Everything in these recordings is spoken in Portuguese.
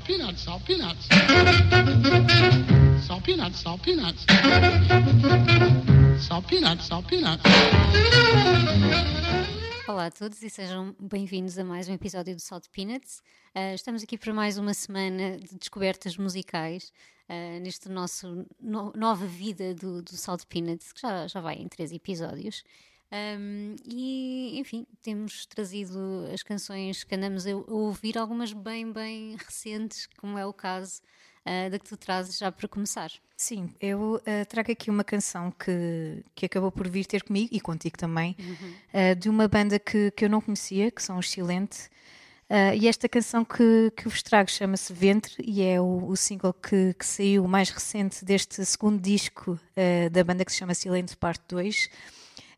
salt peanuts, salt peanuts. Salt peanuts, salt peanuts. Salt peanuts, salt peanuts. Olá a todos e sejam bem-vindos a mais um episódio do Salt Peanuts. Uh, estamos aqui para mais uma semana de descobertas musicais uh, neste nosso no, nova vida do, do Salt Peanuts, que já, já vai em três episódios. Um, e, enfim, temos trazido as canções que andamos a, ouvir, algumas bem, bem recentes, como é o caso uh, da que tu trazes já para começar. Sim, eu uh, trago aqui uma canção que, que acabou por vir ter comigo e contigo também, uhum. uh, de uma banda que, que eu não conhecia, que são os Silente. Uh, e esta canção que, que vos trago chama-se Ventre e é o, o single que, que, saiu mais recente deste segundo disco da banda que se chama Silente Parte 2.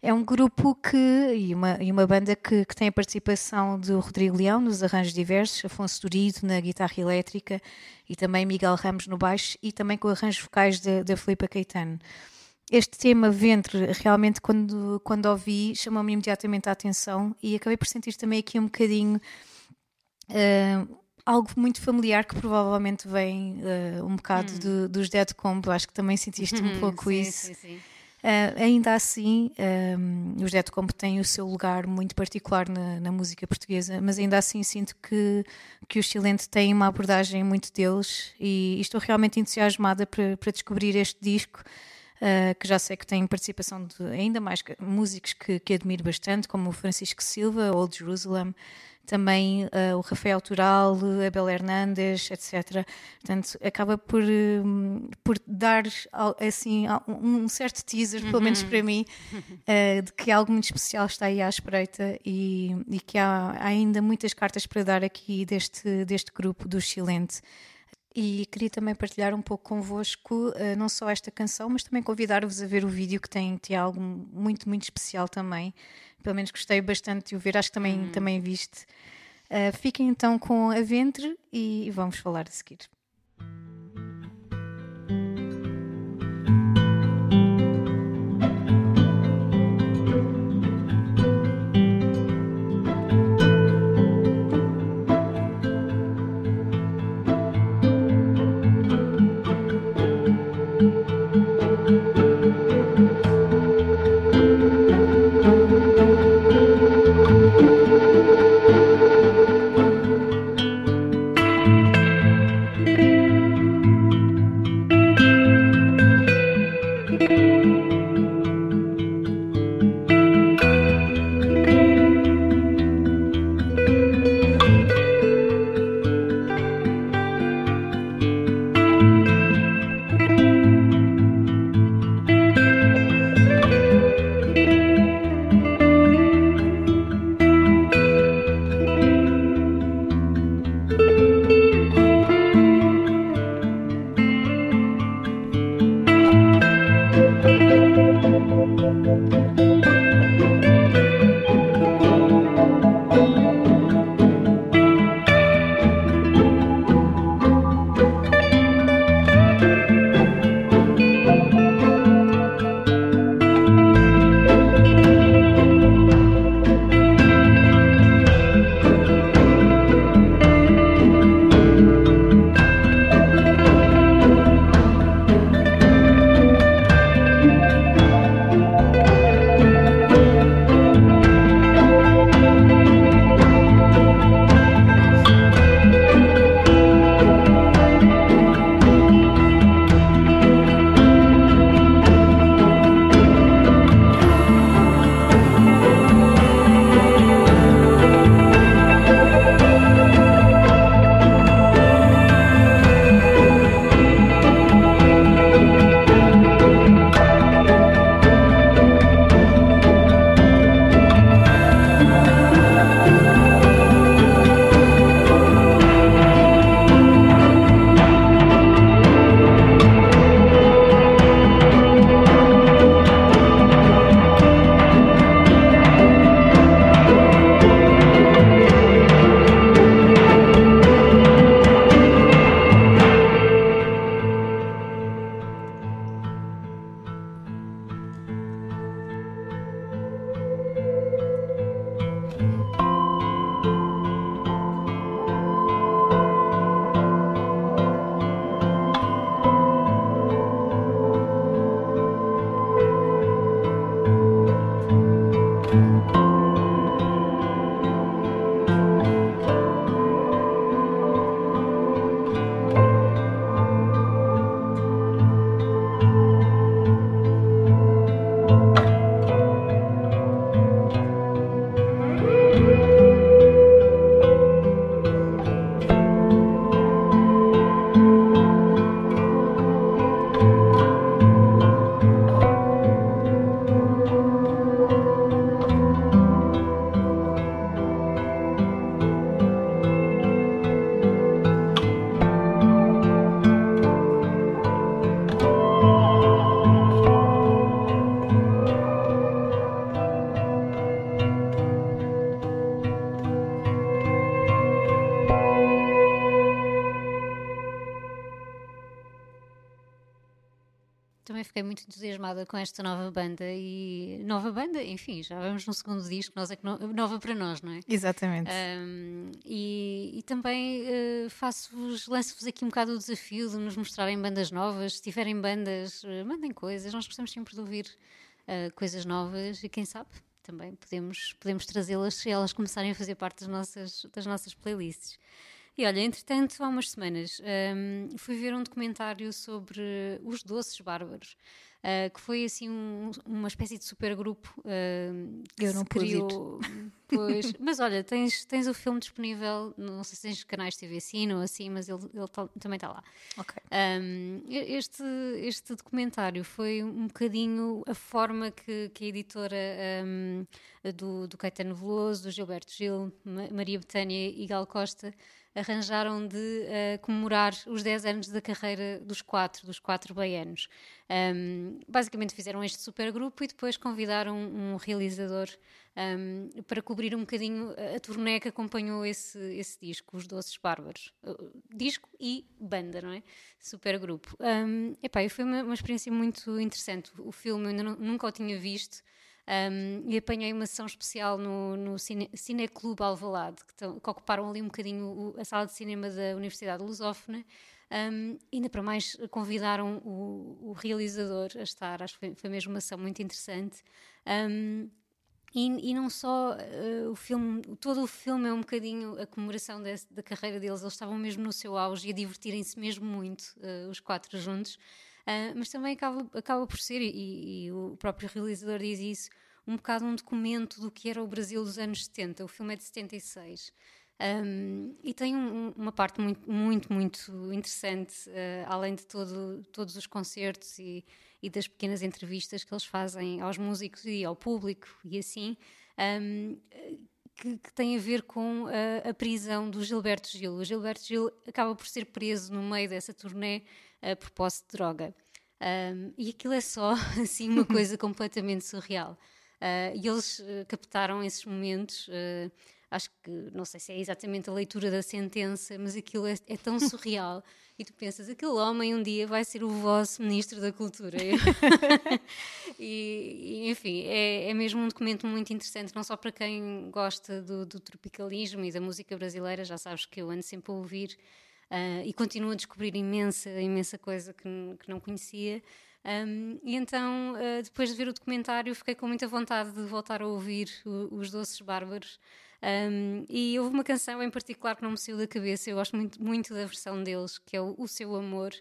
É um grupo que, e uma, e uma banda que, que tem a participação do Rodrigo Leão nos arranjos diversos, Afonso Durido na guitarra elétrica e também Miguel Ramos no baixo e também com arranjos vocais da Filipa Caetano. Este tema, Ventre, realmente quando, quando ouvi, chamou-me imediatamente a atenção e acabei por sentir também aqui um bocadinho uh, algo muito familiar que provavelmente vem uh, um bocado hum. do, dos Dead Combo. Acho que também sentiste um pouco sim, isso. Sim, sim. Uh, ainda assim, um, os Dead Comp têm o seu lugar muito particular na, na, música portuguesa, mas ainda assim sinto que, que o Silente tem uma abordagem muito deles e, e estou realmente entusiasmada para, descobrir este disco. Uh, que já sei que tem participação de ainda mais músicos que, que admiro bastante, como o Francisco Silva, Old Jerusalem, também uh, o Rafael Tural, Abel Hernandes, etc. Portanto, acaba por, um, por dar assim um certo teaser, pelo menos para mim, uh, de que algo muito especial está aí à espreita e, e que há, há, ainda muitas cartas para dar aqui deste, deste grupo do Silente. E queria também partilhar um pouco convosco, uh, não só esta canção, mas também convidar-vos a ver o vídeo que tem, tem algo muito, muito especial também. Pelo menos gostei bastante de o ver, acho que também, hum. também viste. Uh, fiquem então com a ventre e vamos falar a seguir. Com esta nova banda e nova banda, enfim, já vamos no segundo disco, nós é que no, nova para nós, não é? Exatamente. Um, e, e, também uh, faço-vos, lanço-vos aqui um bocado o desafio de nos mostrarem bandas novas. Se tiverem bandas, uh, mandem coisas. Nós gostamos sempre de ouvir uh, coisas novas e quem sabe também podemos, podemos trazê-las se elas começarem a fazer parte das nossas, das nossas playlists. E olha, entretanto, há umas semanas um, fui ver um documentário sobre os doces bárbaros. Uh, que foi assim um, uma espécie de supergrupo uh, que Eu não se criou. Pois, mas olha, tens, tens o filme disponível, não sei se tens canais TV Cine ou assim, mas ele, ele tá, também está lá. Ok. Um, este, este documentário foi um bocadinho a forma que, que a editora um, do, do Caetano Veloso, do Gilberto Gil, Maria Betânia e Gal Costa arranjaram de uh, comemorar os 10 anos da carreira dos quatro, dos quatro baianos. Um, basicamente fizeram este supergrupo e depois convidaram um realizador um, para cobrir um bocadinho a, turnê que acompanhou esse, esse disco, Os Doces Bárbaros. Uh, disco e banda, não é? Supergrupo. Um, epá, foi uma, uma experiência muito interessante. O filme eu não, nunca o tinha visto. Um, e apanhei uma sessão especial no, no Cine, Cineclube Alvalade, que, que, ocuparam ali um bocadinho o, a sala de cinema da Universidade Lusófona. Um, ainda para mais convidaram o, o, realizador a estar, acho que foi, foi mesmo uma ação muito interessante. Um, e, e, não só uh, o filme, todo o filme é um bocadinho a comemoração desse, da carreira deles, eles estavam mesmo no seu auge e a divertirem-se mesmo muito, uh, os quatro juntos. Uh, mas também acaba, acaba por ser, e, e, o próprio realizador diz isso, um bocado um documento do que era o Brasil dos anos 70. O filme é de 76. Um, e tem um, uma parte muito, muito, muito interessante, uh, além de todo, todos os concertos e, e, das pequenas entrevistas que eles fazem aos músicos e ao público e assim, um, que, que, tem a ver com a, a, prisão do Gilberto Gil. O Gilberto Gil acaba por ser preso no meio dessa turnê a propósito de droga. Um, e aquilo é só assim uma coisa completamente surreal. Uh, e eles uh, captaram esses momentos. Uh, acho que não sei se é exatamente a leitura da sentença, mas aquilo é, é tão surreal. e tu pensas, aquele homem um dia vai ser o vosso ministro da cultura. e, e, enfim, é, é, mesmo um documento muito interessante, não só para quem gosta do, do tropicalismo e da música brasileira, já sabes que eu ando sempre a ouvir uh, e continuo a descobrir imensa, imensa coisa que, que não conhecia. Um, e então, uh, depois de ver o documentário, fiquei com muita vontade de voltar a ouvir o, os Doces Bárbaros. Um, e houve uma canção em particular que não me saiu da cabeça, eu gosto muito, muito da versão deles, que é o, o Seu Amor,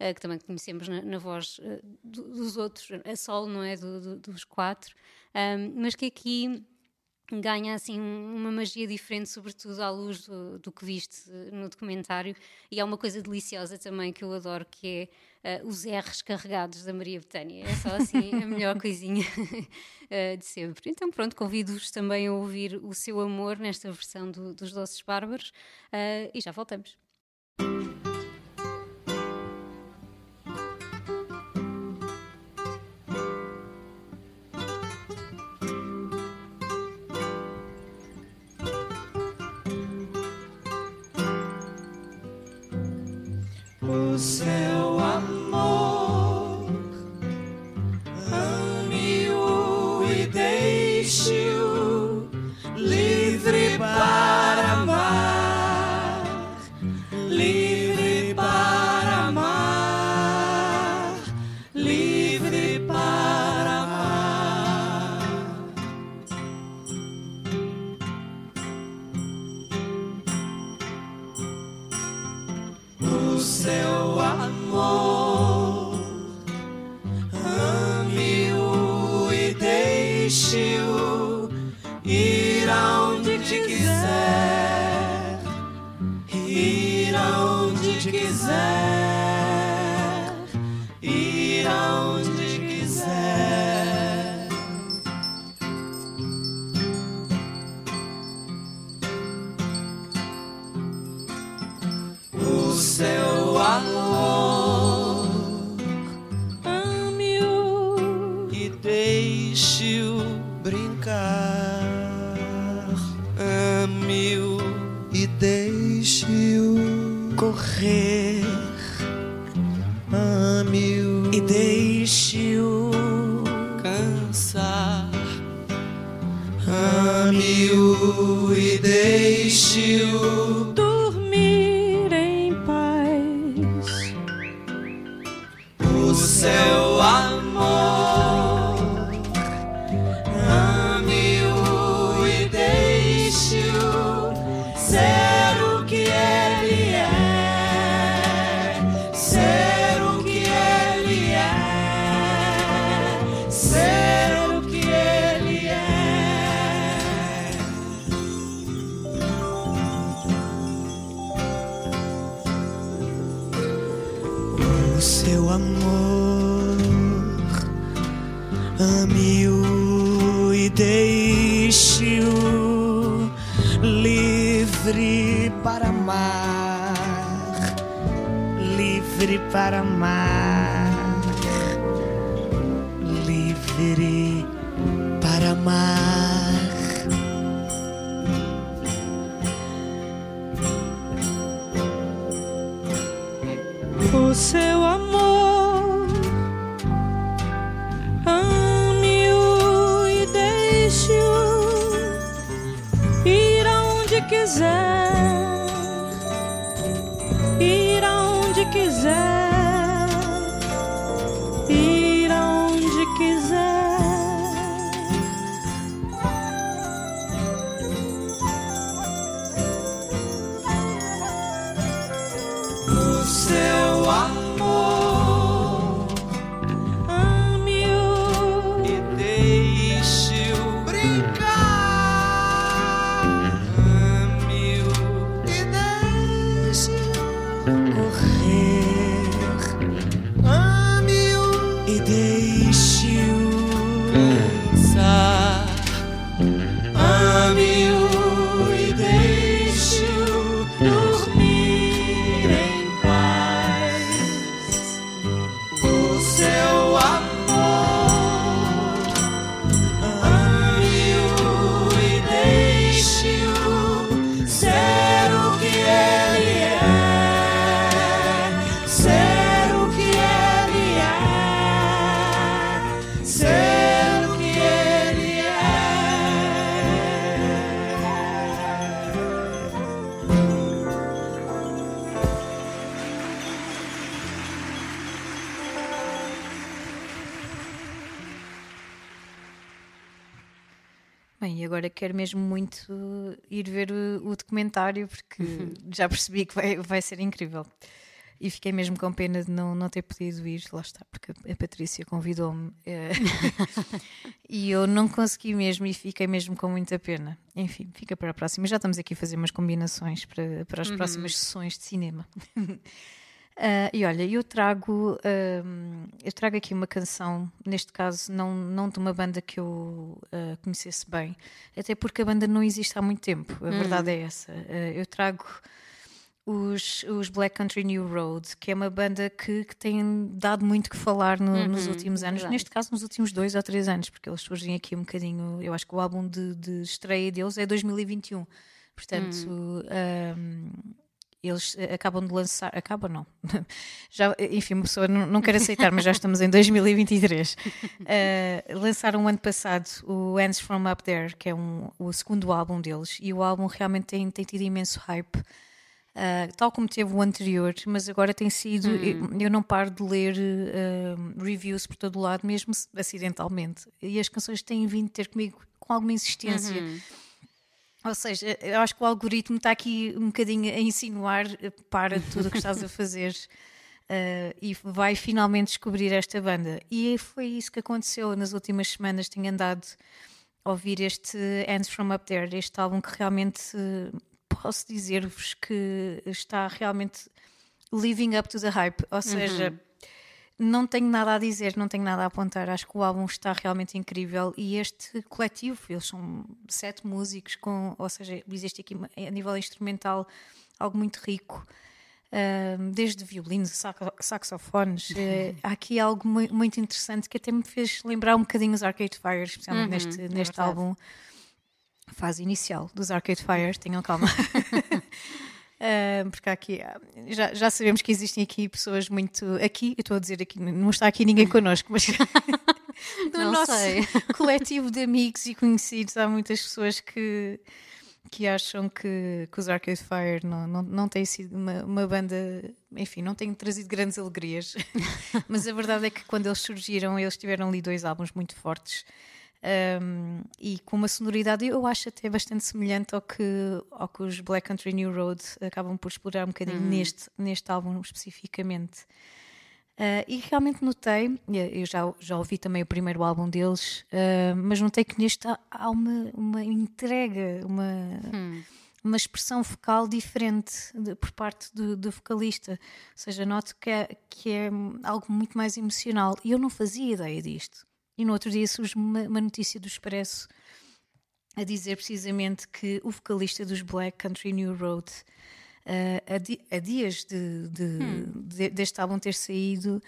uh, que também conhecemos na, na voz uh, dos outros, a solo, não é? Do, do, dos quatro, um, mas que aqui ganha assim uma magia diferente, sobretudo à luz do, do, que viste no documentário. E há uma coisa deliciosa também que eu adoro, que é uh, os R's carregados da Maria Betânia. É só assim a melhor coisinha uh, de sempre. Então pronto, convido-vos também a ouvir o seu amor nesta versão do, dos Doces Bárbaros uh, e já voltamos. o seu amor. Ame-o e deixe-o livre para amar, livre para amar, livre para amar. O Bem, e agora quero mesmo muito ir ver o, o documentário porque já percebi que vai, vai ser incrível. E fiquei mesmo com pena de não, não ter podido ir, lá está, porque a Patrícia convidou-me eh, e eu não consegui mesmo e fiquei mesmo com muita pena. Enfim, fica para a próxima. Já estamos aqui a fazer umas combinações para, para as próximas sessões de cinema. Ah, e olha, eu trago, ahm, eu trago aqui uma canção, neste caso não, não de uma banda que eu ah, conhecesse bem, até porque a banda não existe há muito tempo, a verdade é essa. Ah, eu trago os, os Black Country New Road, que é uma banda que, que tem dado muito que falar no- nos últimos anos, verdade. neste caso nos últimos dois ou três anos, porque eles surgem aqui um bocadinho, eu acho que o álbum de, de estreia deles é 2021, portanto. ahm, eles eh, acabam de lançar, acabam não, já, enfim, uma pessoa não, não quer aceitar, mas já estamos em 2023. Eh, lançaram o ano passado o Hands From Up There, que é um, o segundo álbum deles, e o álbum realmente tem, tem tido imenso hype. Uh, tal como teve o anterior, mas agora tem sido. Eu, eu não paro de ler uh, reviews por todo o lado, mesmo acidentalmente. E as canções têm vindo ter comigo com alguma insistência. Ou seja, eu acho que o algoritmo está aqui um bocadinho a insinuar eh, para tudo o que estás a fazer eh, e vai finalmente descobrir esta banda. E foi isso que aconteceu nas últimas semanas. Tenho andado a ouvir este Hands From Up There, este álbum que realmente eh, posso dizer-vos que está realmente living up to the hype. Ou seja, não tenho nada a dizer, não tenho nada a apontar. Acho que o álbum está realmente incrível e este coletivo, eles são sete músicos, com, ou seja, existe aqui a nível instrumental algo muito rico. desde violinos, saxofones, eh, há aqui algo mui- muito interessante que até me fez lembrar um bocadinho os Arcade Fire, especialmente neste, neste verdade. álbum, fase inicial dos Arcade Fire, tenham calma. Ah, porque aqui ah, já, já sabemos que existem aqui pessoas muito aqui, eu estou a dizer aqui, não está aqui ninguém connosco, mas no Não nosso sei. coletivo de amigos e conhecidos há muitas pessoas que, que acham que, que os Arcade Fire não, não, não têm sido uma, uma banda, enfim, não têm trazido grandes alegrias. Mas a verdade é que quando eles surgiram, eles tiveram ali dois álbuns muito fortes. Um, e com uma sonoridade eu acho até bastante semelhante ao que, ao que os Black Country New Road acabam por explorar um bocadinho neste, neste álbum especificamente. Uh, e realmente notei, eu já, já ouvi também o primeiro álbum deles, uh, mas notei que neste há, há uma, uma entrega, uma, uma expressão focal diferente de- por parte do, do vocalista. Ou seja, noto que é, que é algo muito mais emocional. E eu não fazia ideia disto. E no outro dia surge uma, uma notícia do Expresso a dizer precisamente que o vocalista dos Black Country New Road, eh, a, di- a dias de, de- de- deste álbum ter saído,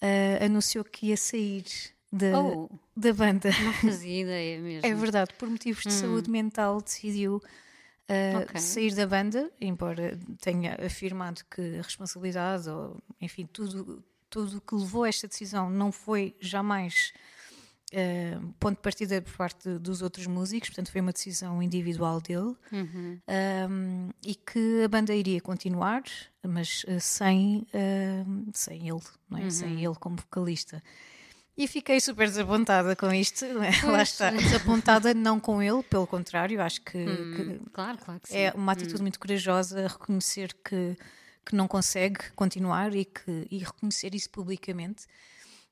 eh, anunciou que ia sair da, Oh. da banda. Não fazia ideia mesmo. É verdade, por motivos de saúde mental decidiu uh, Ok. sair da banda, embora tenha afirmado que a responsabilidade, ou enfim, tudo tudo o que levou a esta decisão não foi jamais uh, ponto de partida por parte dos outros músicos, portanto foi uma decisão individual dele Um, e que a banda iria continuar, mas uh, sem, uh, sem ele, não é? sem ele como vocalista. E fiquei super desapontada com isto. é? Lá está, desapontada não com ele, pelo contrário, acho que, que Claro, claro que é uma atitude muito corajosa reconhecer que, que não consegue continuar e, que, e reconhecer isso publicamente.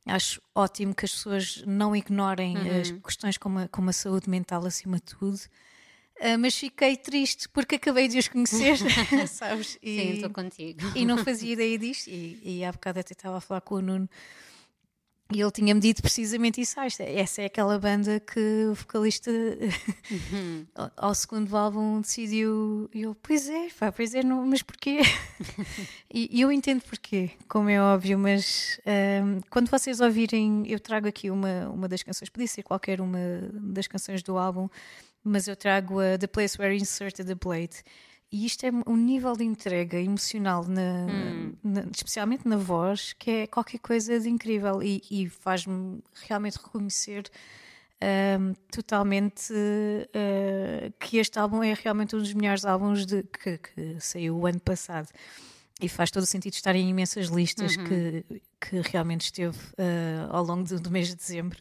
Acho ótimo que as pessoas não ignorem as questões como a, como a saúde mental acima de tudo. Ah, mas fiquei triste porque acabei de os conhecer, sabes? E, Sim, estou contigo. e não fazia ideia disto. E, e há bocado até estava a falar com o Nuno e ele tinha-me dito precisamente isso. Ah, essa é aquela banda que o vocalista ao, ao segundo álbum decidiu. E eu, pois é, pá, pois é, não, mas porquê? e, eu entendo porquê, como é óbvio, mas ahm, quando vocês ouvirem, eu trago aqui uma, uma das canções, podia ser qualquer uma das canções do álbum, mas eu trago a The Place Where Inserted the Blade. E isto é um nível de entrega emocional, na, na- especialmente na voz, que é qualquer coisa de incrível e, e faz-me realmente reconhecer ahm, totalmente ah, que este álbum é realmente um dos melhores álbuns de, que, que saiu o ano passado. E faz todo o sentido estar em imensas listas que, que realmente esteve ah, ao longo do, do mês de dezembro.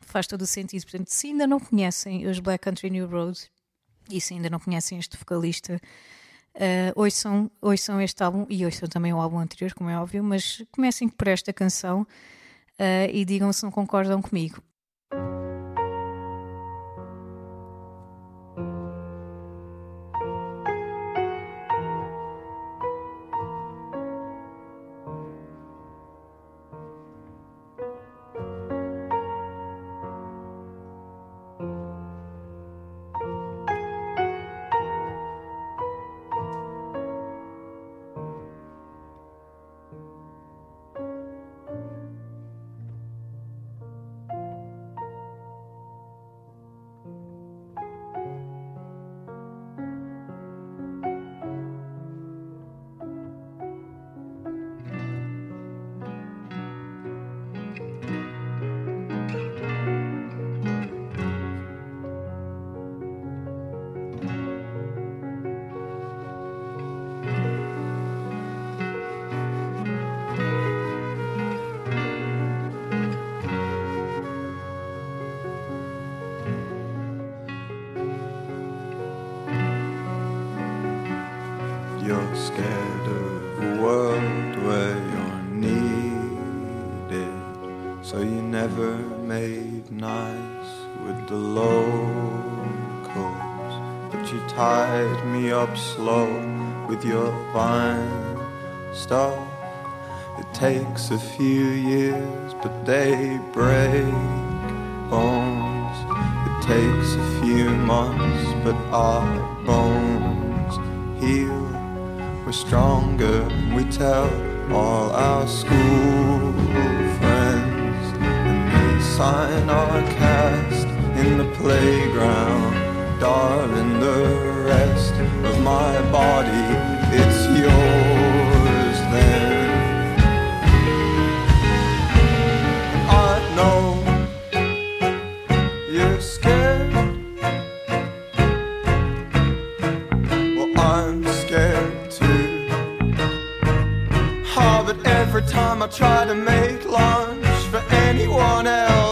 Faz todo o sentido. Portanto, se ainda não conhecem os Black Country New Road e se ainda não conhecem este vocalista, uh, ouçam, ouçam este álbum e ouçam também o álbum anterior, como é óbvio, mas comecem por esta canção uh, e digam se não concordam comigo. You're scared of a world where you're needed. So you never made nice with the locals. But you tied me up slow with your vine stuff. It takes a few years, but they break bones. It takes a few months, but our bones heal stronger. We tell all our school friends, and they sign our cast in the playground. Darling, the rest of my body, it's yours then. I know you're scared. Well, I'm time I try to make lunch for anyone else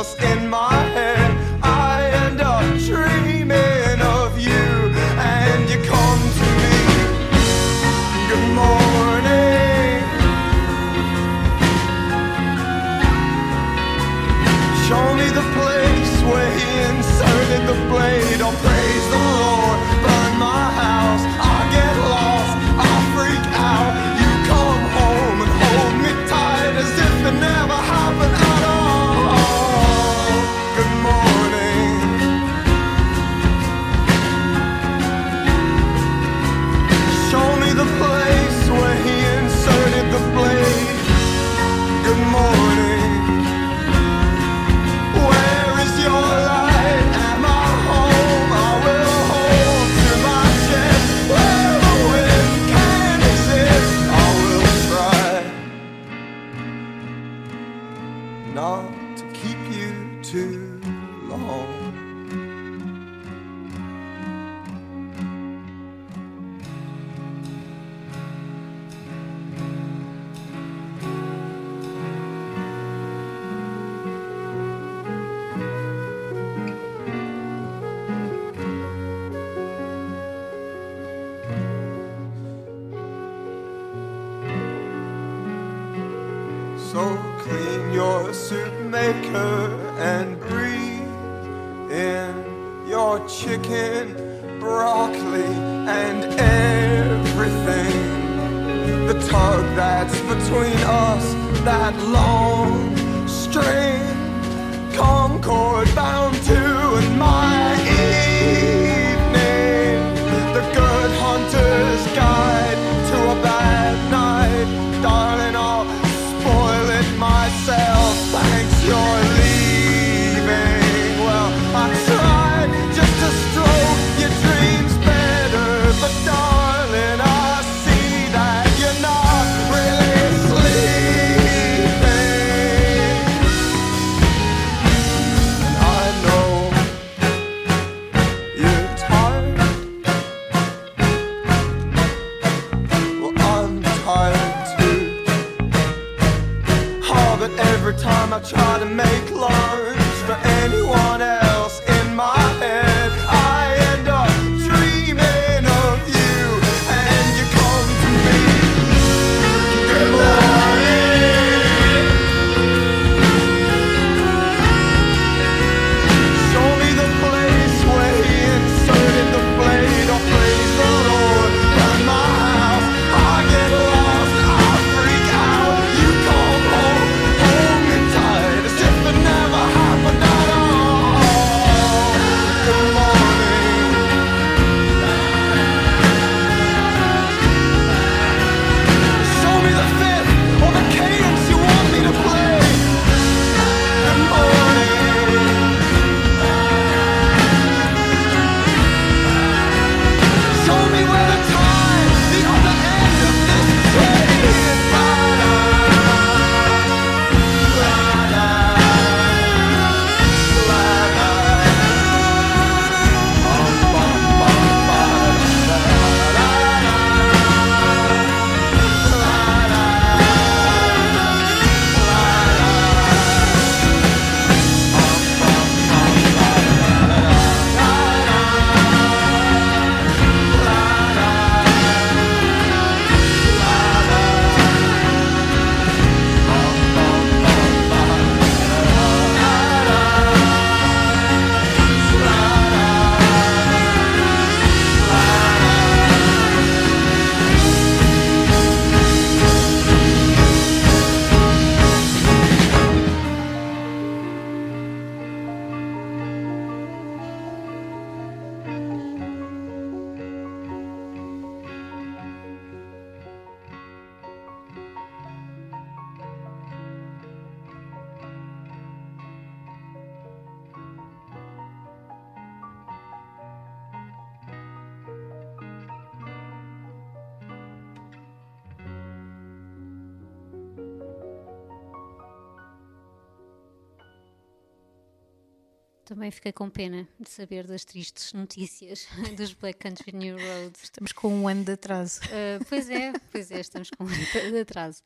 também fiquei com pena de saber das tristes notícias dos Black Country New Road. Estamos com um ano de atraso. Uh, pois é, pois é, estamos com um ano de atraso.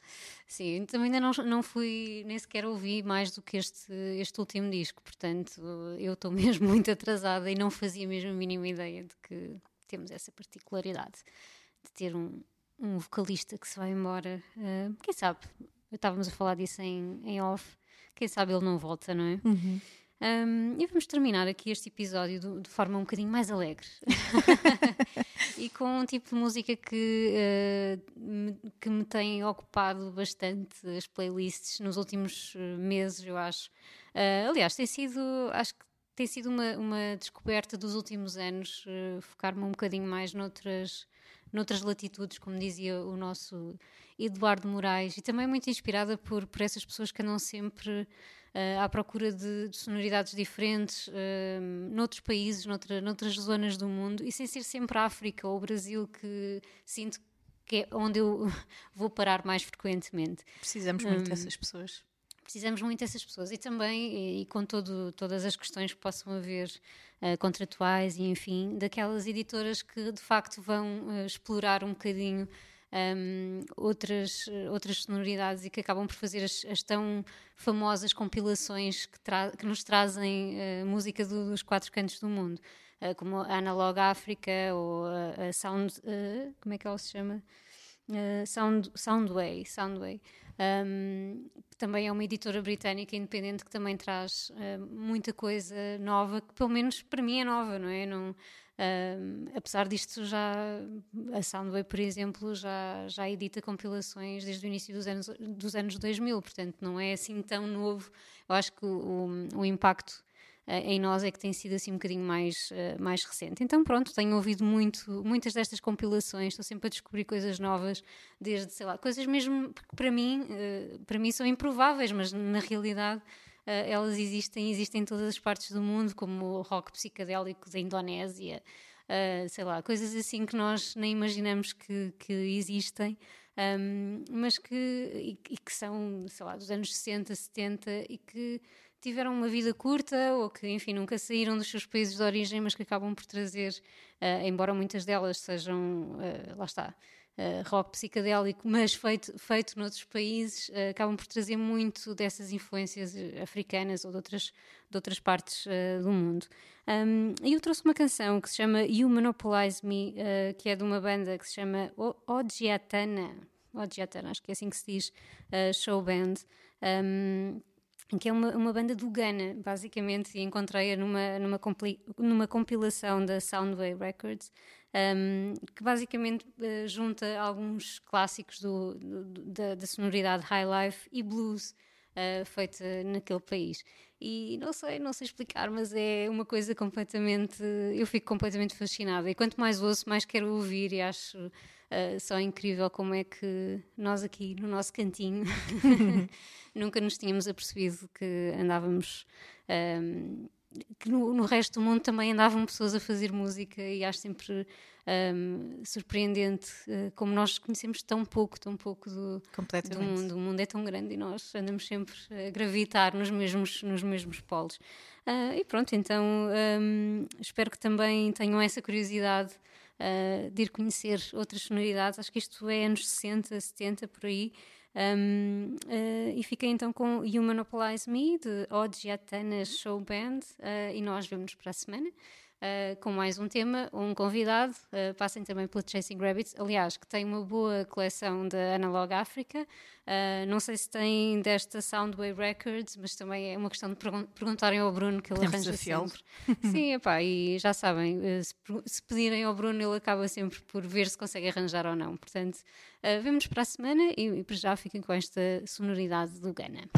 Sim, também ainda não, não fui, nem sequer ouvi mais do que este, este último disco, portanto eu estou mesmo muito atrasada e não fazia mesmo a mínima ideia de que temos essa particularidade de ter um, um vocalista que se vai embora. Uh, quem sabe? Estávamos a falar disso em, em off. Quem sabe ele não volta, não é? Uhum. Um, e vamos terminar aqui este episódio de, de forma um bocadinho mais alegre e com um tipo de música que, uh, me, que me tem ocupado bastante as playlists nos últimos eh, meses, eu acho. Uh, aliás, tem sido, acho que tem sido uma, uma descoberta dos últimos anos, uh, focar-me um bocadinho mais noutras, noutras latitudes, como dizia o nosso Eduardo Moraes, e também muito inspirada por, por essas pessoas que andam sempre uh, à procura de, de sonoridades diferentes uh, noutros países, noutra, noutras zonas do mundo, e sem ser sempre a África ou o Brasil, que sinto que é onde eu vou parar mais frequentemente. Precisamos muito um, dessas pessoas precisamos muito dessas pessoas e também, e, e com todo, todas as questões que possam haver uh, contratuais e enfim, daquelas editoras que de facto vão uh, explorar um bocadinho um, outras, outras sonoridades e que acabam por fazer as, as tão famosas compilações que, que nos trazem uh, música do, dos quatro cantos do mundo, uh, como a Analog África ou a, a Sound. Uh, como é que ela se chama? Sound, Soundway. Soundway. Um, também é uma editora britânica independente que também traz muita coisa nova, que pelo menos para mim é nova, não é? Não, Apesar disto, já a Soundwave, por exemplo, já, já edita compilações desde o início dos anos, dos anos 2000, portanto não é assim tão novo. Eu acho que o, o, impacto uh, em nós é que tem sido assim um bocadinho mais, uh, mais recente. Então pronto, tenho ouvido muito, muitas destas compilações, estou sempre a descobrir coisas novas, desde, sei lá, coisas mesmo que para mim, ah, para mim são improváveis, mas na realidade elas existem, existem em todas as partes do mundo, como o rock psicadélico da Indonésia, uh, sei lá, coisas assim que nós nem imaginamos que, que existem. Um, mas que, e, e, que são, sei lá, dos anos 60, 70 e que tiveram uma vida curta ou que, enfim, nunca saíram dos seus países de origem, mas que acabam por trazer, uh, embora muitas delas sejam, uh, lá está, uh, rock psicadélico, mas feito, feito noutros países, uh, acabam por trazer muito dessas influências eh, africanas ou de outras, de outras partes uh, do mundo. Um, e eu trouxe uma canção que se chama You Monopolize Me, que é de uma banda que se chama Ojiatana, Ojiatana, acho que é assim que se diz, show band. Um, que é uma, uma banda do Ghana, basicamente, e encontrei-a numa, numa, numa compilação da Soundway Records, um, que basicamente uh, junta alguns clássicos do, do, da, da, sonoridade high life e blues uh, feita naquele país. E não sei, não sei explicar, mas é uma coisa completamente. Eu fico completamente fascinada. E quanto mais ouço, mais quero ouvir, e acho uh, só incrível como é que nós aqui no nosso cantinho nunca nos tínhamos apercebido que andávamos. Um, que no, no, resto do mundo também andavam pessoas a fazer música e acho sempre um, surpreendente uh, como nós conhecemos tão pouco, tão pouco do, do, mundo. O mundo é tão grande e nós andamos sempre a gravitar nos mesmos, nos mesmos polos. Uh, e pronto, então um, espero que também tenham essa curiosidade uh, de ir conhecer outras sonoridades. Acho que isto é anos 60, 70 por aí. Um, uh, e fiquei então com You Monopolize Me, de Odjatana Show Band, uh, e nós vemos-nos para a semana. Uh, com mais um tema, um convidado. Uh, passem também pela Chasing Rabbits, aliás, que tem uma boa coleção da Analog Africa. Uh, não sei se tem desta Soundway Records, mas também é uma questão de pergun perguntarem ao Bruno que ele Podemos arranja sempre. Sim, epá, e já sabem, se, se, pedirem ao Bruno, ele acaba sempre por ver se consegue arranjar ou não. Portanto, uh, vemos para a semana e, e já fiquem com esta sonoridade do Ghana.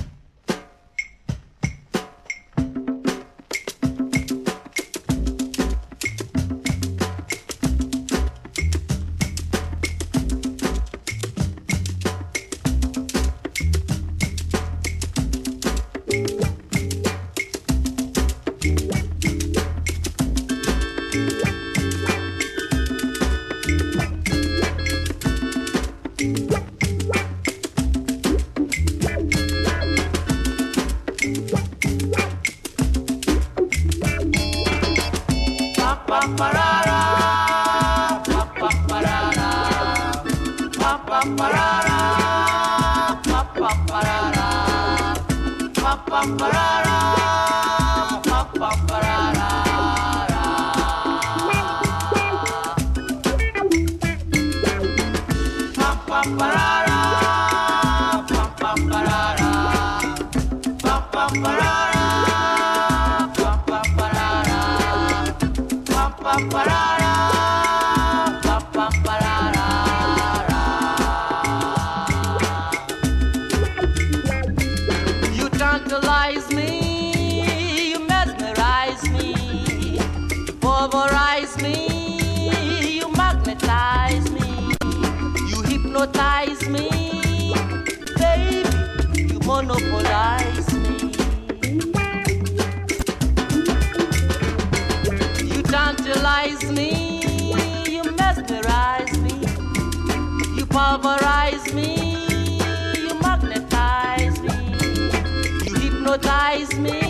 advise me.